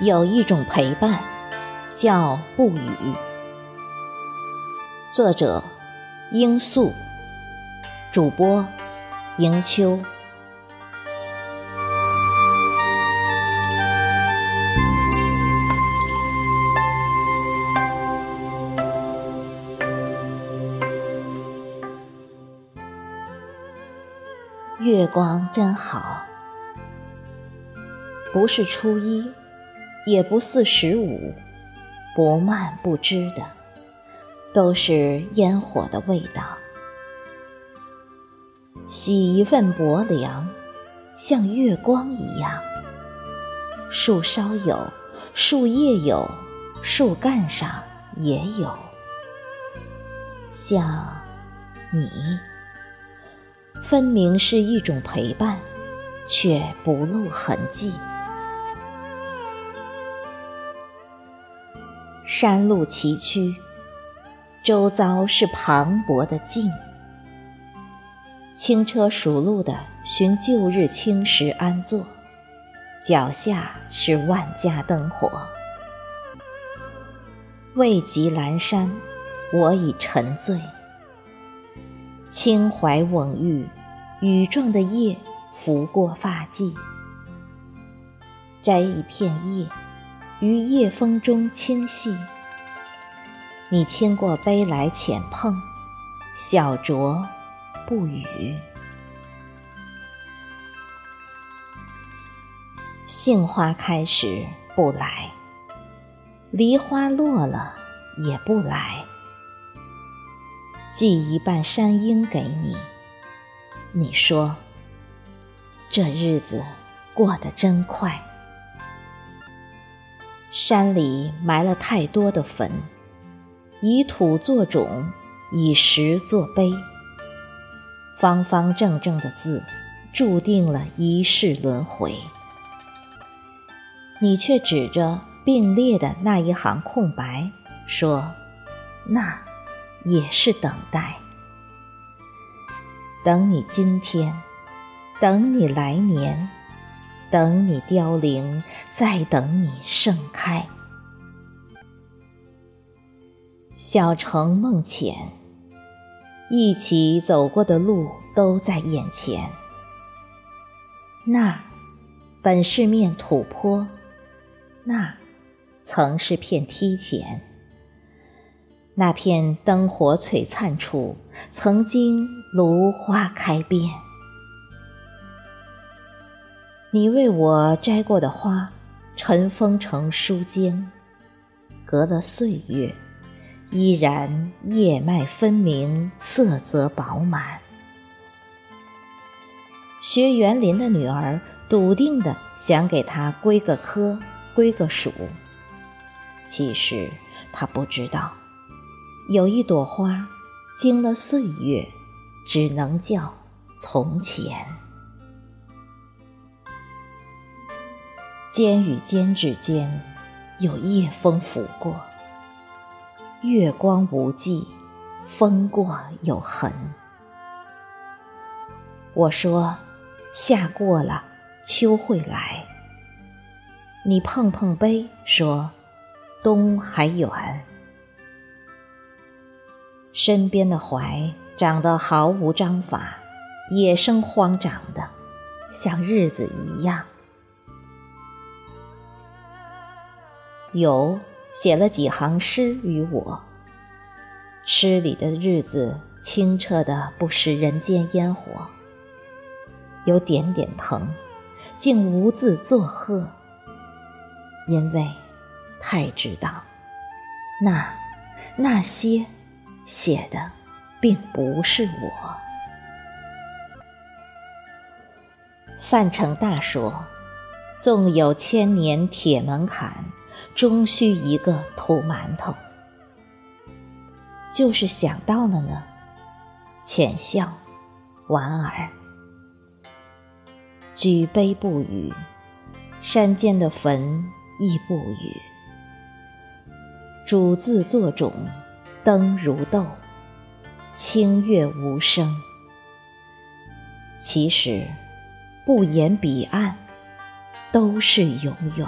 有一种陪伴，叫不语。作者：罂粟，主播：迎秋。月光真好，不是初一。也不似十五，不慢不知的，都是烟火的味道。洗一份薄凉，像月光一样。树梢有，树叶有，树干上也有。像你，分明是一种陪伴，却不露痕迹。山路崎岖，周遭是磅礴的静。轻车熟路的寻旧日青石安坐，脚下是万家灯火。未及阑珊，我已沉醉。清怀蓊郁，雨状的叶拂过发髻，摘一片叶。于夜风中轻细，你轻过杯来浅碰，小酌不语。杏花开时不来，梨花落了也不来。寄一半山樱给你，你说这日子过得真快。山里埋了太多的坟，以土作冢，以石作碑。方方正正的字，注定了一世轮回。你却指着并列的那一行空白，说：“那也是等待，等你今天，等你来年。”等你凋零，再等你盛开。小城梦浅，一起走过的路都在眼前。那本是面土坡，那曾是片梯田。那片灯火璀璨处，曾经芦花开遍。你为我摘过的花，尘封成书笺，隔了岁月，依然叶脉分明，色泽饱满。学园林的女儿笃定的想给他归个科，归个属。其实她不知道，有一朵花，经了岁月，只能叫从前。肩与肩之间，有夜风拂过，月光无际，风过有痕。我说，夏过了，秋会来。你碰碰杯，说，冬还远。身边的槐长得毫无章法，野生荒长的，像日子一样。有写了几行诗与我，诗里的日子清澈的不食人间烟火，有点点疼，竟无字作贺，因为太知道，那那些写的并不是我。范成大说：“纵有千年铁门槛。”终须一个土馒头，就是想到了呢，浅笑，莞尔，举杯不语，山间的坟亦不语。主字作种，灯如豆，清月无声。其实，不言彼岸，都是永远。